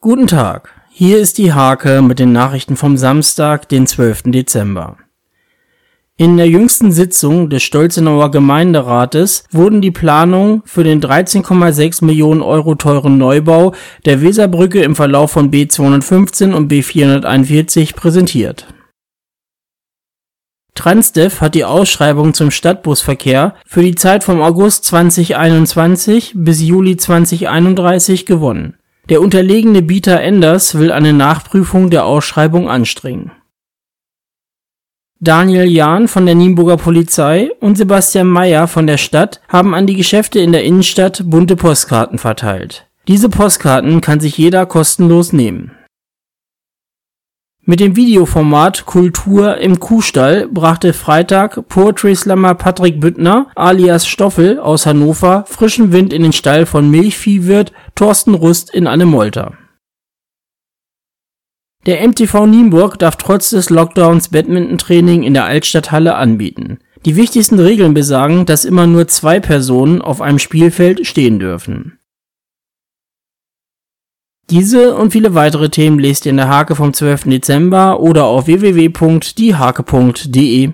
Guten Tag, hier ist die Hake mit den Nachrichten vom Samstag, den 12. Dezember. In der jüngsten Sitzung des Stolzenauer Gemeinderates wurden die Planungen für den 13,6 Millionen Euro teuren Neubau der Weserbrücke im Verlauf von B 215 und B 441 präsentiert. Transdev hat die Ausschreibung zum Stadtbusverkehr für die Zeit vom August 2021 bis Juli 2031 gewonnen. Der unterlegene Bieter Enders will eine Nachprüfung der Ausschreibung anstrengen. Daniel Jahn von der Nienburger Polizei und Sebastian Meyer von der Stadt haben an die Geschäfte in der Innenstadt bunte Postkarten verteilt. Diese Postkarten kann sich jeder kostenlos nehmen. Mit dem Videoformat Kultur im Kuhstall brachte Freitag Poetry Slammer Patrick Büttner alias Stoffel aus Hannover frischen Wind in den Stall von Milchviehwirt Thorsten Rust in Annemolter. Der MTV Nienburg darf trotz des Lockdowns Badmintontraining in der Altstadthalle anbieten. Die wichtigsten Regeln besagen, dass immer nur zwei Personen auf einem Spielfeld stehen dürfen. Diese und viele weitere Themen lest ihr in der Hake vom 12. Dezember oder auf www.diehake.de